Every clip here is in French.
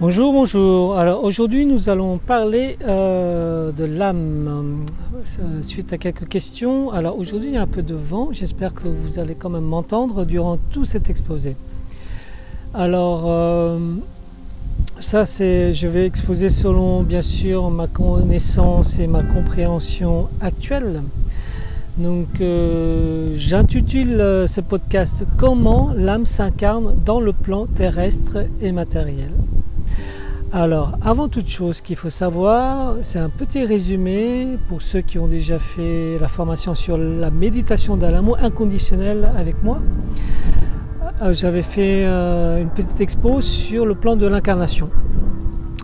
Bonjour, bonjour. Alors aujourd'hui nous allons parler euh, de l'âme euh, suite à quelques questions. Alors aujourd'hui il y a un peu de vent, j'espère que vous allez quand même m'entendre durant tout cet exposé. Alors euh, ça c'est, je vais exposer selon bien sûr ma connaissance et ma compréhension actuelle. Donc j'intitule ce podcast Comment l'âme s'incarne dans le plan terrestre et matériel. Alors, avant toute chose, qu'il faut savoir, c'est un petit résumé pour ceux qui ont déjà fait la formation sur la méditation dans l'amour inconditionnel avec moi. Euh, j'avais fait euh, une petite expo sur le plan de l'incarnation.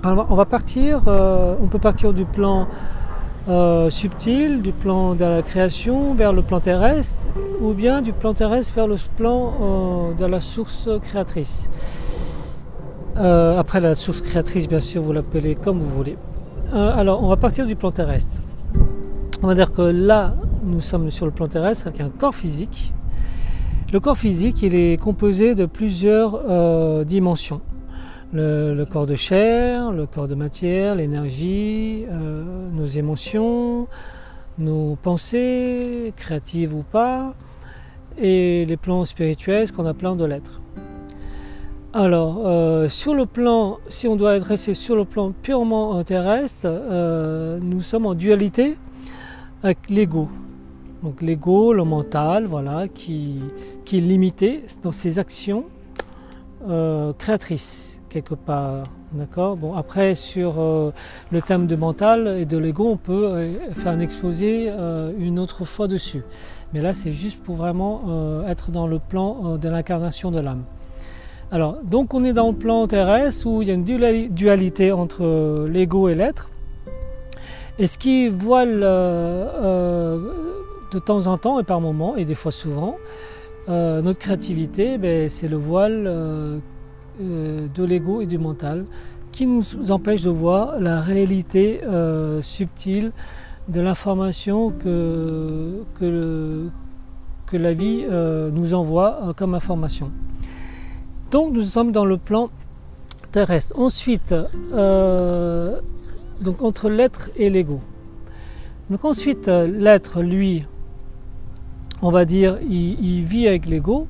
Alors, on va partir, euh, on peut partir du plan subtil, du plan de la création vers le plan terrestre, ou bien du plan terrestre vers le plan de la source créatrice. Euh, après la source créatrice, bien sûr, vous l'appelez comme vous voulez. Euh, alors, on va partir du plan terrestre. On va dire que là, nous sommes sur le plan terrestre avec un corps physique. Le corps physique, il est composé de plusieurs euh, dimensions. Le, corps de chair, le corps de matière, l'énergie, nos émotions, nos pensées, créatives ou pas, et les plans spirituels, ce qu'on appelle de l'être. Alors, euh, sur le plan, si on doit resté sur le plan purement terrestre, euh, nous sommes en dualité avec l'ego. Donc l'ego, le mental, voilà, qui, qui est limité dans ses actions euh, créatrices, quelque part. D'accord? Bon, après, sur le thème de mental et de l'ego, on peut faire un exposé une autre fois dessus. Mais là, c'est juste pour vraiment être dans le plan de l'incarnation de l'âme. Alors, donc on est dans le plan terrestre où il y a une dualité entre l'ego et l'être. Et ce qui voile euh, euh, de temps en temps et par moments, et des fois souvent, euh, notre créativité, ben, c'est le voile de l'ego et du mental qui nous empêche de voir la réalité subtile de l'information que, que, la vie nous envoie comme information. Donc nous sommes dans le plan terrestre. Ensuite, euh, donc entre l'être et l'ego. Donc ensuite, l'être, lui, on va dire, il, vit avec l'ego.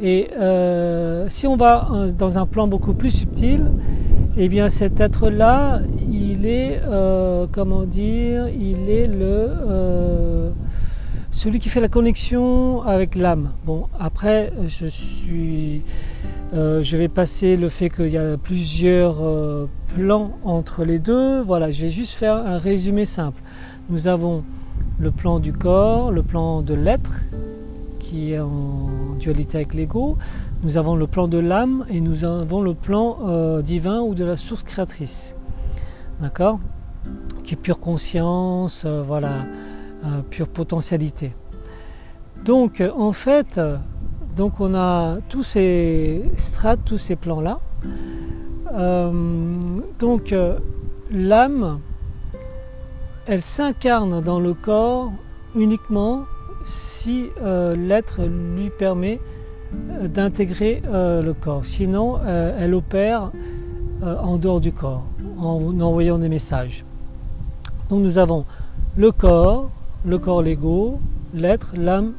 Et euh, si on va dans un plan beaucoup plus subtil, eh bien cet être-là, il est, euh, comment dire, il est le celui qui fait la connexion avec l'âme. Bon, après, je suis, euh, je vais passer le fait qu'il y a plusieurs euh, plans entre les deux. Voilà, je vais juste faire un résumé simple. Nous avons le plan du corps, le plan de l'être, qui est en dualité avec l'ego. Nous avons le plan de l'âme et nous avons le plan euh, divin ou de la source créatrice. D'accord? Qui est pure conscience, voilà pure potentialité. Donc en fait, donc on a tous ces strates, tous ces plans-là. Euh, donc l'âme, elle s'incarne dans le corps uniquement si euh, l'être lui permet euh, d'intégrer le corps. Sinon, elle opère en dehors du corps, en envoyant des messages. Donc nous avons le corps, le corps Lego, l'être, l'âme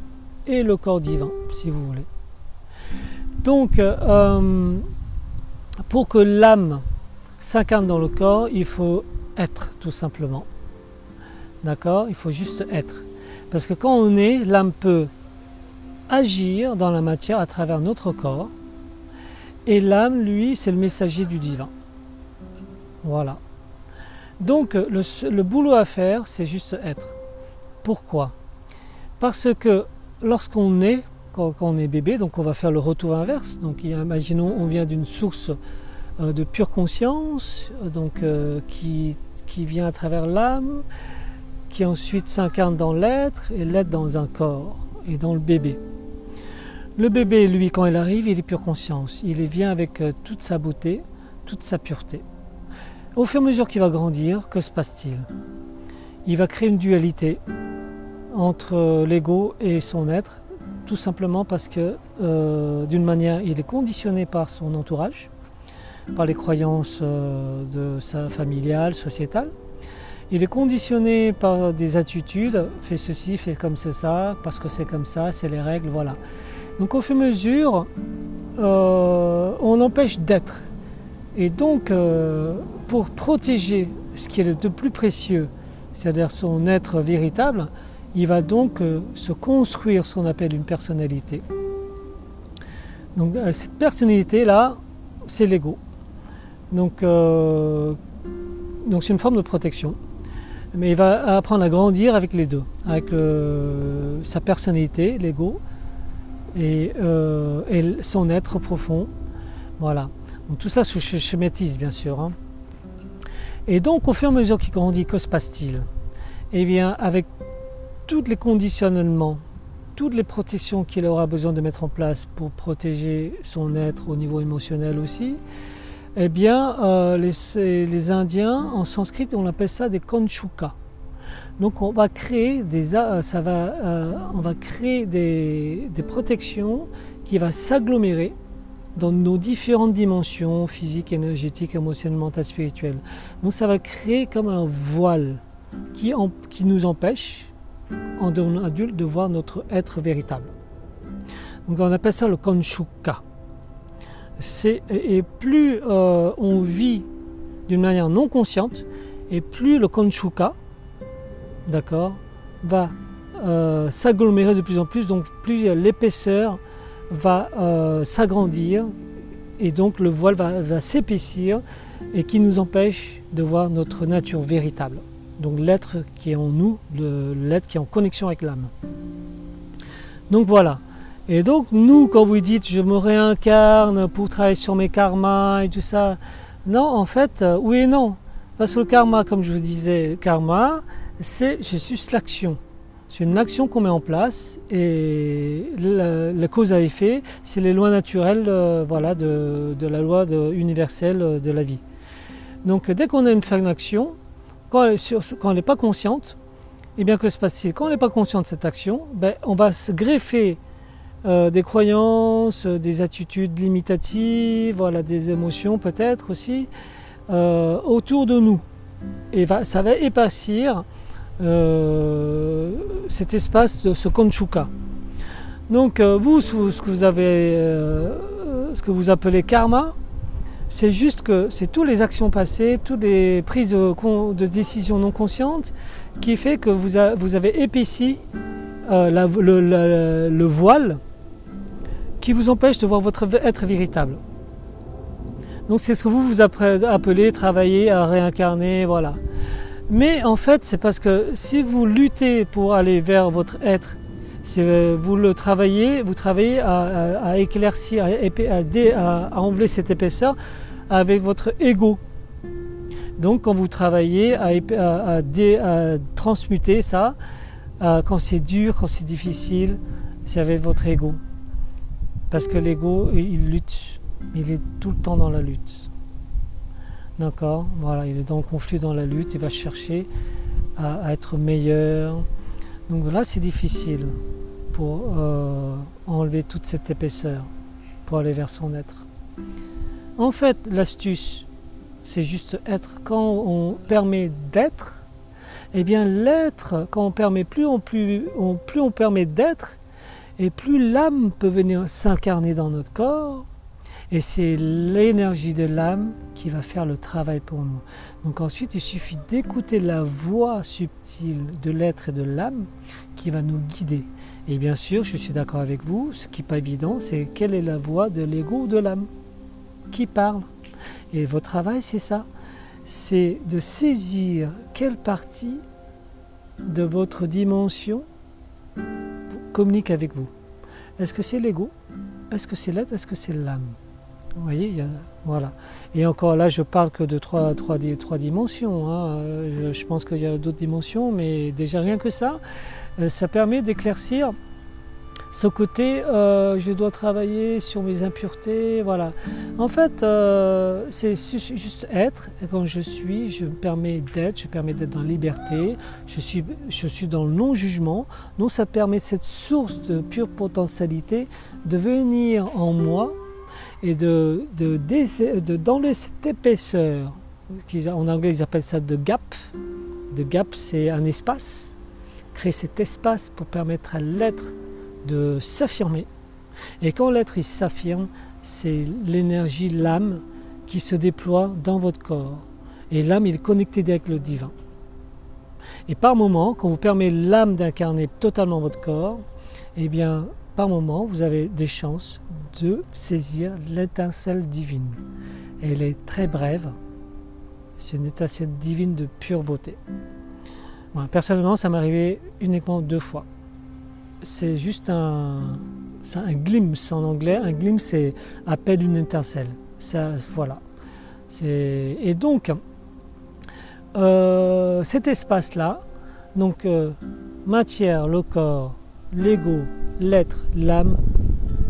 et le corps divin, si vous voulez. Donc, euh, pour que l'âme s'incarne dans le corps, il faut être tout simplement. D'accord? Il faut juste être. Parce que quand on est, l'âme peut agir dans la matière à travers notre corps. Et l'âme, lui, c'est le messager du divin. Voilà. Donc le boulot à faire, c'est juste être. Pourquoi? Parce que lorsqu'on est, quand, on est bébé, donc on va faire le retour inverse. Donc imaginons on vient d'une source euh, de pure conscience, donc euh, qui, qui vient à travers l'âme, qui ensuite s'incarne dans l'être et l'être dans un corps et dans le bébé. Le bébé, lui, quand il arrive, il est pure conscience. Il vient avec euh, toute sa beauté, toute sa pureté. Au fur et à mesure qu'il va grandir, que se passe-t-il? Il va créer une dualité entre l'ego et son être, tout simplement parce que euh, d'une manière il est conditionné par son entourage, par les croyances euh, de sa familiale, sociétale. Il est conditionné par des attitudes, fais ceci, fais comme ça, parce que c'est comme ça, c'est les règles, voilà. Donc au fur et à mesure, euh, on l'empêche d'être. Et donc, euh, pour protéger ce qui est le plus précieux, c'est-à-dire son être véritable, il va donc euh, se construire ce qu'on appelle une personnalité. Donc cette personnalité-là, c'est l'ego. Donc donc c'est une forme de protection. Mais il va apprendre à grandir avec les deux, avec sa personnalité, l'ego, euh, et, son être profond. Voilà. Tout ça se schématise bien sûr. Hein. Et donc au fur et à mesure qu'il grandit, que se passe-t-il? Eh bien avec tous les conditionnements, toutes les protections qu'il aura besoin de mettre en place pour protéger son être au niveau émotionnel aussi, eh bien euh, les, Indiens en sanskrit on appelle ça des konchuka. Donc on va créer des, euh, ça va, euh, on va créer des, protections qui vont s'agglomérer dans nos différentes dimensions physiques, énergétiques, émotionnelles, mentales, spirituelles. Donc ça va créer comme un voile qui nous empêche, en devenant adulte, de voir notre être véritable. Donc on appelle ça le konshuka. Et plus euh, on vit d'une manière non consciente, et plus le konshuka, d'accord, va euh, s'agglomérer de plus en plus, donc plus l'épaisseur va euh, s'agrandir et donc le voile va, s'épaissir et qui nous empêche de voir notre nature véritable. Donc l'être qui est en nous, l'être qui est en connexion avec l'âme. Donc voilà. Et donc nous, quand vous dites je me réincarne pour travailler sur mes karmas et tout ça, non, en fait, euh, oui et non. Parce que le karma, comme je vous disais, karma, c'est juste l'action. C'est une action qu'on met en place et la, cause à effet, c'est les lois naturelles euh, voilà, de, la loi universelle de la vie. Donc dès qu'on a une, une action, quand elle n'est pas consciente, et eh bien que se passe-t-il Quand on n'est pas conscient de cette action, ben, on va se greffer euh, des croyances, des attitudes limitatives, voilà, des émotions peut-être aussi, euh, autour de nous. Et ça va épaissir euh, cet espace de ce Konchuka. Donc euh, vous, ce que vous avez, euh, ce que vous appelez karma, c'est juste que c'est toutes les actions passées, toutes les prises de, décisions non conscientes qui fait que vous, avez épaissi le, voile qui vous empêche de voir votre être véritable. Donc c'est ce que vous vous appelez travailler à réincarner, voilà. Mais en fait, c'est parce que si vous luttez pour aller vers votre être, vous le travaillez, vous travaillez à, éclaircir, à, enlever cette épaisseur avec votre ego. Donc quand vous travaillez à, transmuter ça, quand c'est dur, quand c'est difficile, c'est avec votre ego. Parce que l'ego, il lutte, il est tout le temps dans la lutte. D'accord? Voilà, il est dans le conflit, dans la lutte, il va chercher à, être meilleur. Donc là, c'est difficile pour euh, enlever toute cette épaisseur, pour aller vers son être. En fait, l'astuce, c'est juste être. Quand on permet d'être, eh bien l'être, quand on permet plus plus, plus on permet d'être, et plus l'âme peut venir s'incarner dans notre corps, et c'est l'énergie de l'âme qui va faire le travail pour nous. Donc ensuite, il suffit d'écouter la voix subtile de l'être et de l'âme qui va nous guider. Et bien sûr, je suis d'accord avec vous, ce qui n'est pas évident, c'est quelle est la voix de l'ego ou de l'âme qui parle. Et votre travail, c'est ça. C'est de saisir quelle partie de votre dimension communique avec vous. Est-ce que c'est l'ego? Est-ce que c'est l'être? Est-ce que c'est l'âme? Vous voyez, voilà. Et encore là, je parle que de trois, dimensions. Hein. Je, pense qu'il y a d'autres dimensions, mais déjà rien que ça, euh, ça permet d'éclaircir ce côté euh, je dois travailler sur mes impuretés, voilà. En fait, euh, c'est juste être, quand je suis, je me permets d'être, je me permets d'être dans la liberté, je suis, je suis dans le non-jugement, donc ça permet cette source de pure potentialité de venir en moi et de, d'enlever cette épaisseur. En anglais, ils appellent ça de gap. De gap, c'est un espace. Créer cet espace pour permettre à l'être de s'affirmer. Et quand l'être s'affirme, c'est l'énergie, l'âme qui se déploie dans votre corps. Et l'âme, il est connecté avec le divin. Et par moment, quand vous permettez l'âme d'incarner totalement votre corps, eh bien, par moment, vous avez des chances de saisir l'étincelle divine. elle est très brève. C'est une étincelle divine de pure beauté. Personnellement, ça m'est arrivé uniquement deux fois. C'est juste un, un glimpse en anglais. Un glimpse, c'est appel d'une étincelle. Ça, voilà. Et donc, euh, cet espace-là, donc euh, matière, le corps, l'ego, l'être, l'âme,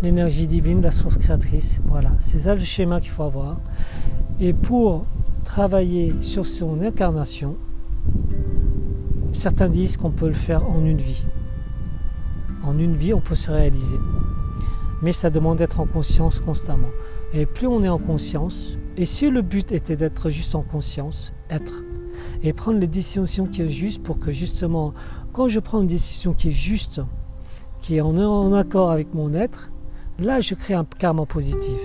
l'énergie divine, la source créatrice, voilà, c'est ça le schéma qu'il faut avoir. Et pour travailler sur son incarnation, certains disent qu'on peut le faire en une vie. En une vie, on peut se réaliser. Mais ça demande d'être en conscience constamment. Et plus on est en conscience, et si le but était d'être juste en conscience, être, et prendre les décisions qui sont justes pour que justement, quand je prends une décision qui est juste, qui est en, accord avec mon être, là je crée un karma positif.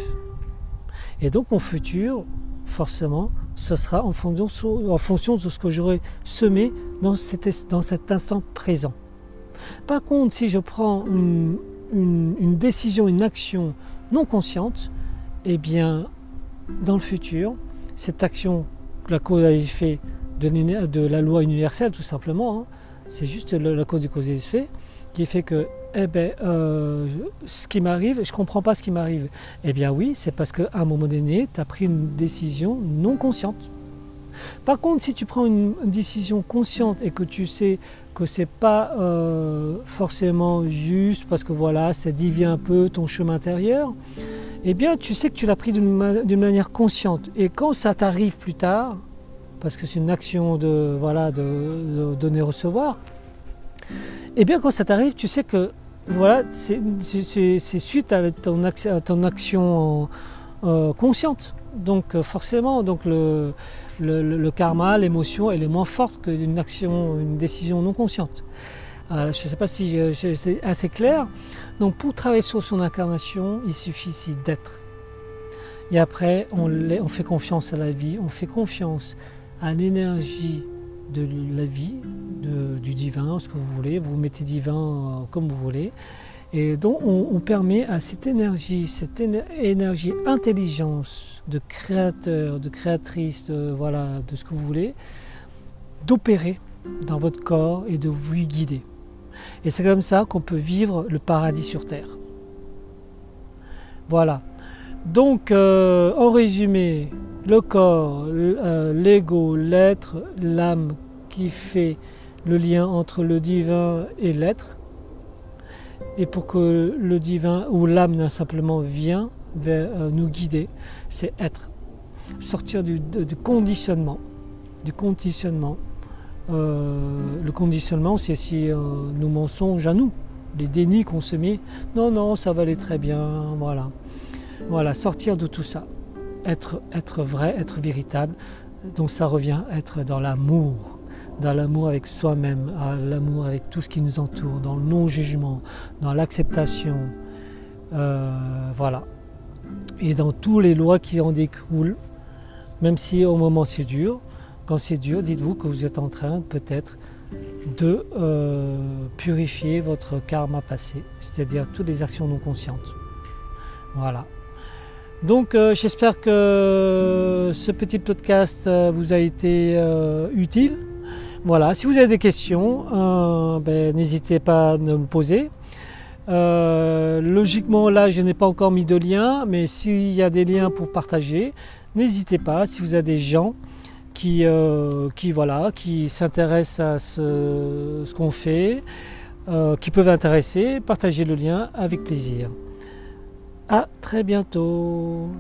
Et donc mon futur, forcément, ce sera en fonction, en fonction de ce que j'aurai semé dans cet, dans cet instant présent. Par contre, si je prends une, décision, une action non consciente, eh bien, dans le futur, cette action, la cause à effet de, de la loi universelle, tout simplement, hein, c'est juste la cause du cause et effet, qui fait que, eh ben, euh, ce qui m'arrive, je ne comprends pas ce qui m'arrive. Eh bien oui, c'est parce qu'à un moment donné, tu as pris une décision non consciente. Par contre, si tu prends une, décision consciente et que tu sais que c'est pas euh, forcément juste parce que voilà, ça dévie un peu ton chemin intérieur, eh bien tu sais que tu l'as pris d'une manière consciente. Et quand ça t'arrive plus tard, parce que c'est une action de voilà de, donner-recevoir, eh bien quand ça t'arrive, tu sais que voilà, c'est suite à ton, action euh, consciente. Donc euh, forcément, donc le, karma, l'émotion, elle est moins forte qu'une action, une décision non consciente. Euh, je ne sais pas si c'est assez clair. Donc pour travailler sur son incarnation, il suffit d'être. Et après, on, on, fait confiance à la vie, on fait confiance à l'énergie de la vie, du divin, ce que vous voulez. Vous mettez divin euh, comme vous voulez. Et donc on, permet à cette énergie, cette énergie intelligence de créateur, de créatrice, de, voilà, de ce que vous voulez, d'opérer dans votre corps et de vous guider. Et c'est comme ça qu'on peut vivre le paradis sur terre. Voilà. Donc, euh, en résumé, le corps, euh, l'ego, l'être, l'âme qui fait le lien entre le divin et l'être. Et pour que le divin ou l'âme simplement vient euh, nous guider, c'est être. Sortir du conditionnement. Du conditionnement euh, le conditionnement, c'est euh, nos mensonges à nous, les dénis qu'on se met. Non, non, ça va très bien, voilà. Voilà, sortir de tout ça. Être, vrai, être véritable. Donc ça revient à être dans l'amour, dans l'amour avec soi-même, l'amour avec tout ce qui nous entoure, dans le non-jugement, dans l'acceptation. Euh, voilà. Et dans toutes les lois qui en découlent, même si au moment c'est dur, quand c'est dur, dites-vous que vous êtes en train peut-être de euh, purifier votre karma passé, c'est-à-dire toutes les actions non conscientes. Voilà. Donc euh, j'espère que ce petit podcast euh, vous a été utile. Voilà, si vous avez des questions, ben, n'hésitez pas à me poser. logiquement, là, je n'ai pas encore mis de lien, mais s'il y a des liens pour partager, n'hésitez pas. Si vous avez des gens qui, euh, qui voilà, qui s'intéressent à ce, qu'on fait, euh, qui peuvent intéresser, partagez le lien avec plaisir. À très bientôt.